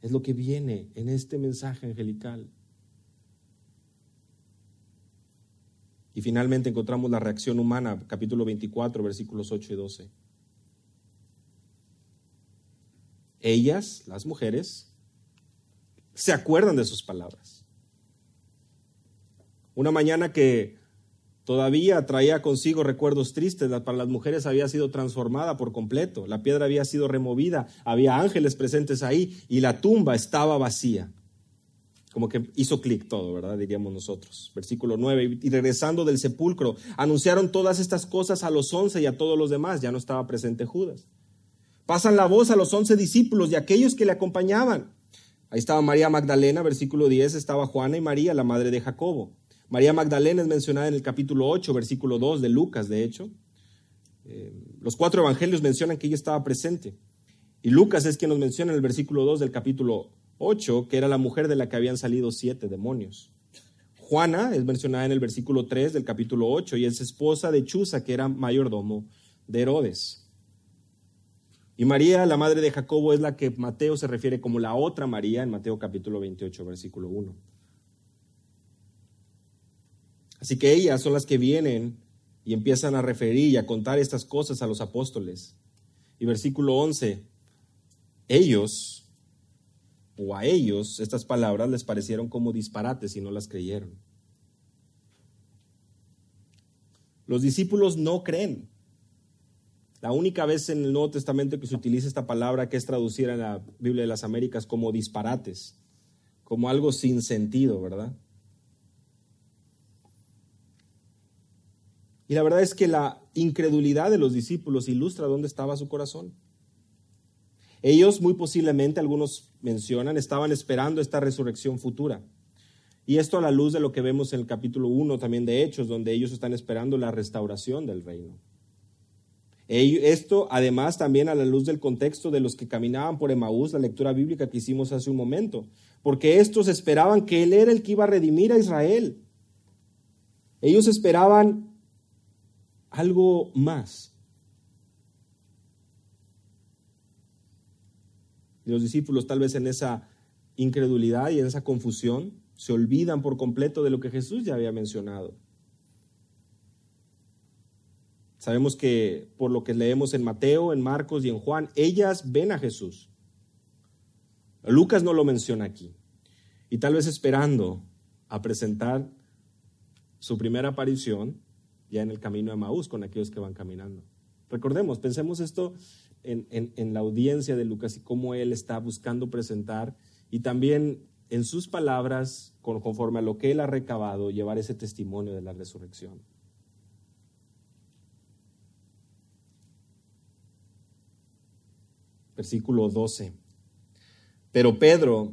es lo que viene en este mensaje angelical. Y finalmente encontramos la reacción humana, capítulo 24, versículos 8 y 12. Ellas, las mujeres, se acuerdan de sus palabras. Una mañana que todavía traía consigo recuerdos tristes, para las mujeres había sido transformada por completo, la piedra había sido removida, había ángeles presentes ahí y la tumba estaba vacía. Como que hizo clic todo, ¿verdad? Diríamos nosotros. Versículo 9. Y regresando del sepulcro, anunciaron todas estas cosas a los once y a todos los demás. Ya no estaba presente Judas. Pasan la voz a los once discípulos y a aquellos que le acompañaban. Ahí estaba María Magdalena, versículo 10, estaba Juana y María, la madre de Jacobo. María Magdalena es mencionada en el capítulo 8, versículo 2 de Lucas, de hecho. Eh, los cuatro evangelios mencionan que ella estaba presente. Y Lucas es quien nos menciona en el versículo 2 del capítulo 8, que era la mujer de la que habían salido siete demonios. Juana es mencionada en el versículo 3 del capítulo 8 y es esposa de Chuza, que era mayordomo de Herodes. Y María, la madre de Jacobo, es la que Mateo se refiere como la otra María en Mateo capítulo 28, versículo 1. Así que ellas son las que vienen y empiezan a referir y a contar estas cosas a los apóstoles. Y versículo 11, ellos o a ellos estas palabras les parecieron como disparates y no las creyeron. Los discípulos no creen. La única vez en el Nuevo Testamento que se utiliza esta palabra que es traducida en la Biblia de las Américas como disparates, como algo sin sentido, ¿verdad? Y la verdad es que la incredulidad de los discípulos ilustra dónde estaba su corazón. Ellos muy posiblemente, algunos mencionan, estaban esperando esta resurrección futura. Y esto a la luz de lo que vemos en el capítulo 1 también de Hechos, donde ellos están esperando la restauración del reino. Esto además también a la luz del contexto de los que caminaban por Emaús, la lectura bíblica que hicimos hace un momento, porque estos esperaban que Él era el que iba a redimir a Israel. Ellos esperaban algo más. los discípulos tal vez en esa incredulidad y en esa confusión se olvidan por completo de lo que Jesús ya había mencionado. Sabemos que por lo que leemos en Mateo, en Marcos y en Juan, ellas ven a Jesús. Lucas no lo menciona aquí. Y tal vez esperando a presentar su primera aparición ya en el camino de Maús con aquellos que van caminando. Recordemos, pensemos esto en, la audiencia de Lucas y cómo él está buscando presentar y también en sus palabras, conforme a lo que él ha recabado, llevar ese testimonio de la resurrección. Versículo 12. Pero Pedro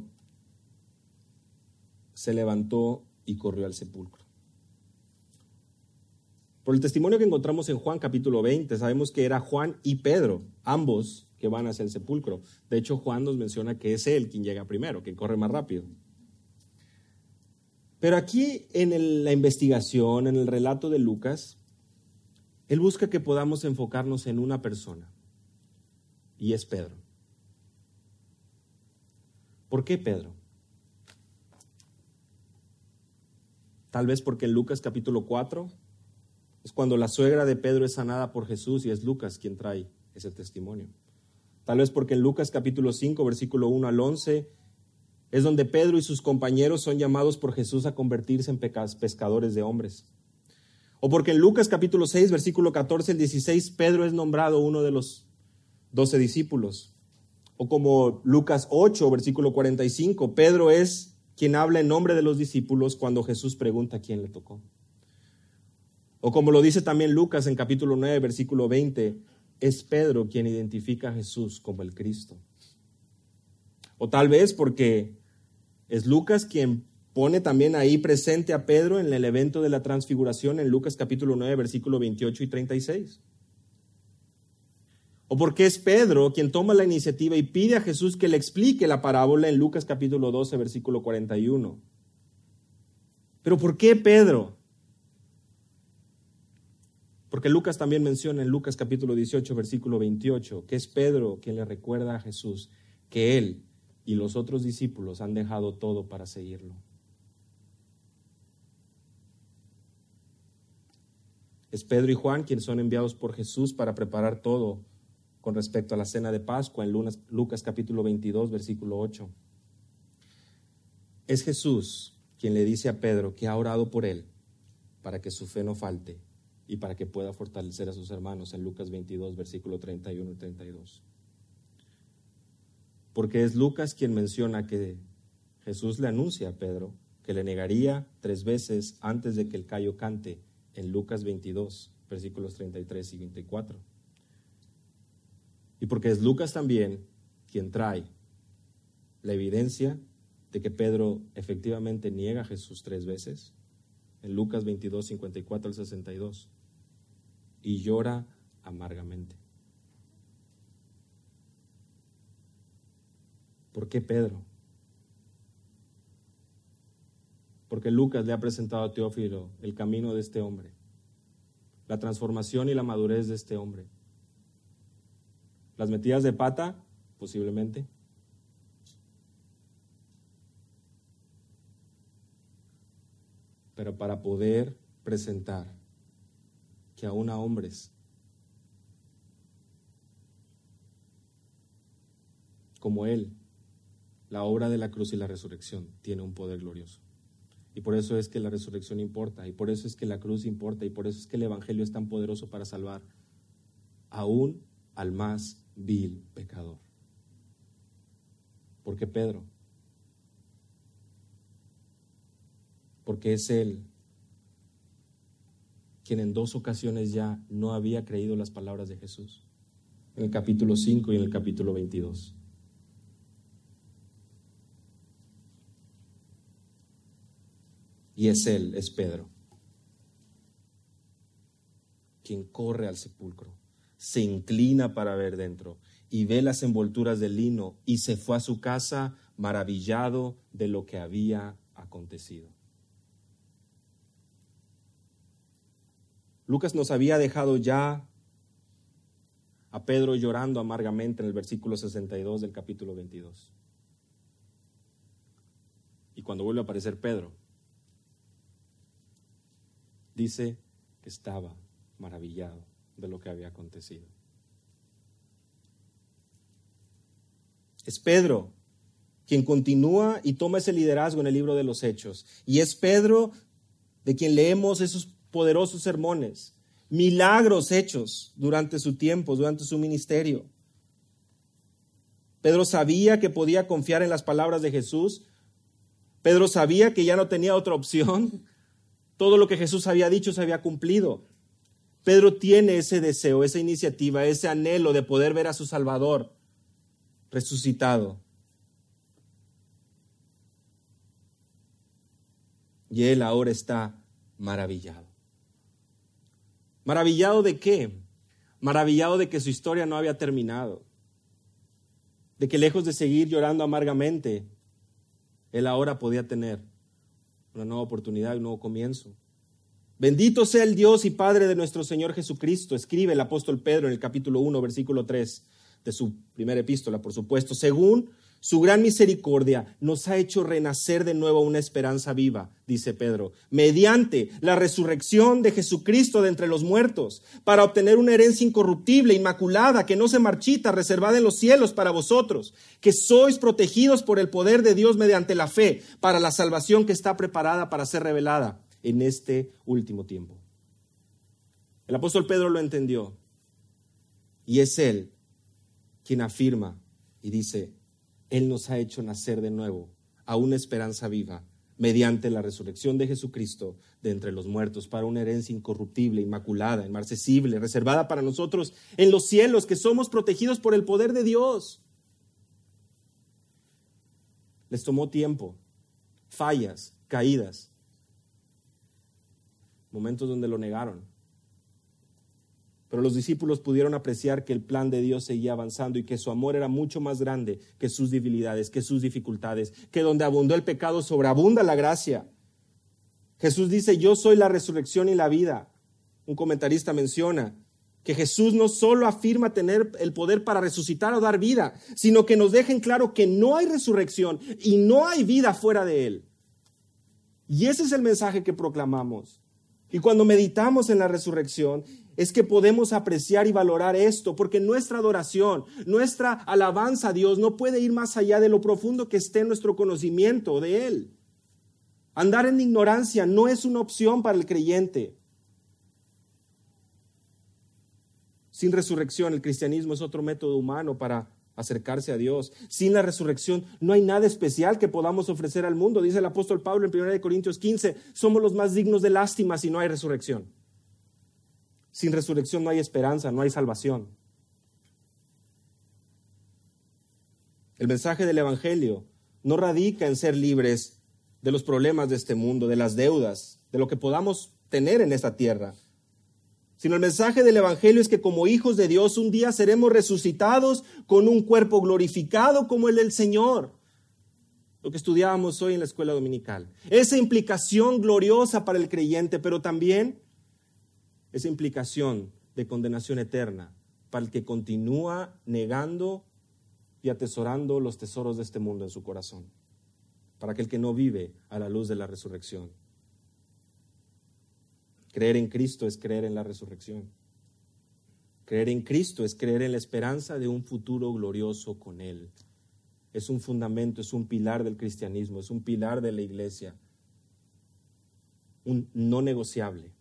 se levantó y corrió al sepulcro. Por el testimonio que encontramos en Juan capítulo 20, sabemos que era Juan y Pedro, ambos que van hacia el sepulcro. De hecho, Juan nos menciona que es él quien llega primero, quien corre más rápido. Pero aquí en la investigación, en el relato de Lucas, él busca que podamos enfocarnos en una persona, y es Pedro. ¿Por qué Pedro? Tal vez porque en Lucas capítulo 4 es cuando la suegra de Pedro es sanada por Jesús y es Lucas quien trae ese testimonio. Tal vez porque en Lucas capítulo 5, versículo 1 al 11, es donde Pedro y sus compañeros son llamados por Jesús a convertirse en pescadores de hombres. O porque en Lucas capítulo 6, versículo 14 al 16, Pedro es nombrado uno de los doce discípulos. O como Lucas 8, versículo 45, Pedro es quien habla en nombre de los discípulos cuando Jesús pregunta quién le tocó. O como lo dice también Lucas en capítulo 9, versículo 20, es Pedro quien identifica a Jesús como el Cristo. O tal vez porque es Lucas quien pone también ahí presente a Pedro en el evento de la transfiguración en Lucas capítulo 9, versículo 28 y 36. O porque es Pedro quien toma la iniciativa y pide a Jesús que le explique la parábola en Lucas capítulo 12, versículo 41. Pero ¿por qué Pedro? Porque Lucas también menciona en Lucas capítulo 18, versículo 28, que es Pedro quien le recuerda a Jesús que él y los otros discípulos han dejado todo para seguirlo. Es Pedro y Juan quienes son enviados por Jesús para preparar todo con respecto a la cena de Pascua en Lucas capítulo 22, versículo 8. Es Jesús quien le dice a Pedro que ha orado por él para que su fe no falte y para que pueda fortalecer a sus hermanos en Lucas 22, versículo 31 y 32. Porque es Lucas quien menciona que Jesús le anuncia a Pedro que le negaría tres veces antes de que el callo cante en Lucas 22, versículos 33 y 24. Y porque es Lucas también quien trae la evidencia de que Pedro efectivamente niega a Jesús tres veces en Lucas 22, 54 al 62 y llora amargamente. ¿Por qué Pedro? Porque Lucas le ha presentado a Teófilo el camino de este hombre, la transformación y la madurez de este hombre. Las metidas de pata, posiblemente. Pero para poder presentar que aún a hombres. Como Él, la obra de la cruz y la resurrección tiene un poder glorioso. Y por eso es que la resurrección importa, y por eso es que la cruz importa, y por eso es que el Evangelio es tan poderoso para salvar aún al más vil pecador. Porque Pedro, porque es Él quien en dos ocasiones ya no había creído las palabras de Jesús, en el capítulo 5 y en el capítulo 22. Y es él, es Pedro, quien corre al sepulcro, se inclina para ver dentro y ve las envolturas del lino y se fue a su casa maravillado de lo que había acontecido. Lucas nos había dejado ya a Pedro llorando amargamente en el versículo 62 del capítulo 22. Y cuando vuelve a aparecer Pedro, dice que estaba maravillado de lo que había acontecido. Es Pedro quien continúa y toma ese liderazgo en el libro de los Hechos. Y es Pedro de quien leemos esos poderosos sermones, milagros hechos durante su tiempo, durante su ministerio. Pedro sabía que podía confiar en las palabras de Jesús. Pedro sabía que ya no tenía otra opción. Todo lo que Jesús había dicho se había cumplido. Pedro tiene ese deseo, esa iniciativa, ese anhelo de poder ver a su Salvador resucitado. Y él ahora está maravillado. ¿Maravillado de qué? Maravillado de que su historia no había terminado. De que lejos de seguir llorando amargamente, él ahora podía tener una nueva oportunidad, un nuevo comienzo. Bendito sea el Dios y Padre de nuestro Señor Jesucristo, escribe el apóstol Pedro en el capítulo 1, versículo 3 de su primera epístola, por supuesto, según su gran misericordia nos ha hecho renacer de nuevo una esperanza viva, dice Pedro, mediante la resurrección de Jesucristo de entre los muertos, para obtener una herencia incorruptible, inmaculada, que no se marchita, reservada en los cielos para vosotros, que sois protegidos por el poder de Dios mediante la fe, para la salvación que está preparada para ser revelada en este último tiempo. El apóstol Pedro lo entendió y es él quien afirma y dice, él nos ha hecho nacer de nuevo a una esperanza viva mediante la resurrección de Jesucristo de entre los muertos para una herencia incorruptible, inmaculada, inmarcesible, reservada para nosotros en los cielos, que somos protegidos por el poder de Dios. Les tomó tiempo, fallas, caídas, momentos donde lo negaron, pero los discípulos pudieron apreciar que el plan de Dios seguía avanzando y que su amor era mucho más grande que sus debilidades, que sus dificultades, que donde abundó el pecado sobreabunda la gracia. Jesús dice, yo soy la resurrección y la vida. Un comentarista menciona que Jesús no solo afirma tener el poder para resucitar o dar vida, sino que nos deja en claro que no hay resurrección y no hay vida fuera de él. Y ese es el mensaje que proclamamos. Y cuando meditamos en la resurrección es que podemos apreciar y valorar esto, porque nuestra adoración, nuestra alabanza a Dios no puede ir más allá de lo profundo que esté nuestro conocimiento de Él. Andar en ignorancia no es una opción para el creyente. Sin resurrección, el cristianismo es otro método humano para acercarse a Dios. Sin la resurrección no hay nada especial que podamos ofrecer al mundo. Dice el apóstol Pablo en 1 Corintios 15, somos los más dignos de lástima si no hay resurrección. Sin resurrección no hay esperanza, no hay salvación. El mensaje del Evangelio no radica en ser libres de los problemas de este mundo, de las deudas, de lo que podamos tener en esta tierra, sino el mensaje del Evangelio es que como hijos de Dios un día seremos resucitados con un cuerpo glorificado como el del Señor. Lo que estudiábamos hoy en la escuela dominical. Esa implicación gloriosa para el creyente, pero también esa implicación de condenación eterna para el que continúa negando y atesorando los tesoros de este mundo en su corazón, para aquel que no vive a la luz de la resurrección. Creer en Cristo es creer en la resurrección. Creer en Cristo es creer en la esperanza de un futuro glorioso con Él. Es un fundamento, es un pilar del cristianismo, es un pilar de la iglesia, un no negociable.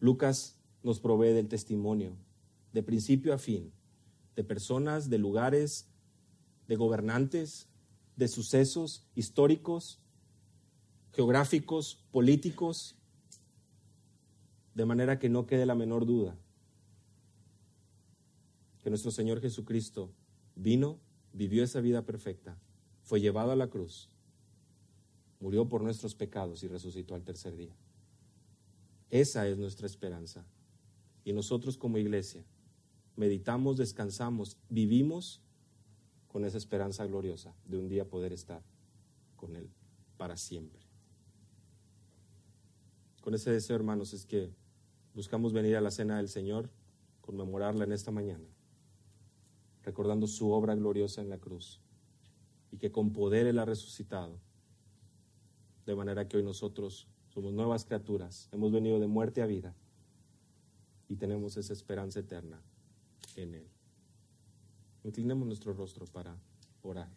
Lucas nos provee del testimonio, de principio a fin, de personas, de lugares, de gobernantes, de sucesos históricos, geográficos, políticos, de manera que no quede la menor duda que nuestro Señor Jesucristo vino, vivió esa vida perfecta, fue llevado a la cruz, murió por nuestros pecados y resucitó al tercer día. Esa es nuestra esperanza. Y nosotros como iglesia meditamos, descansamos, vivimos con esa esperanza gloriosa de un día poder estar con Él para siempre. Con ese deseo, hermanos, es que buscamos venir a la cena del Señor, conmemorarla en esta mañana, recordando su obra gloriosa en la cruz y que con poder Él ha resucitado, de manera que hoy nosotros somos nuevas criaturas, hemos venido de muerte a vida y tenemos esa esperanza eterna en Él. Inclinemos nuestro rostro para orar.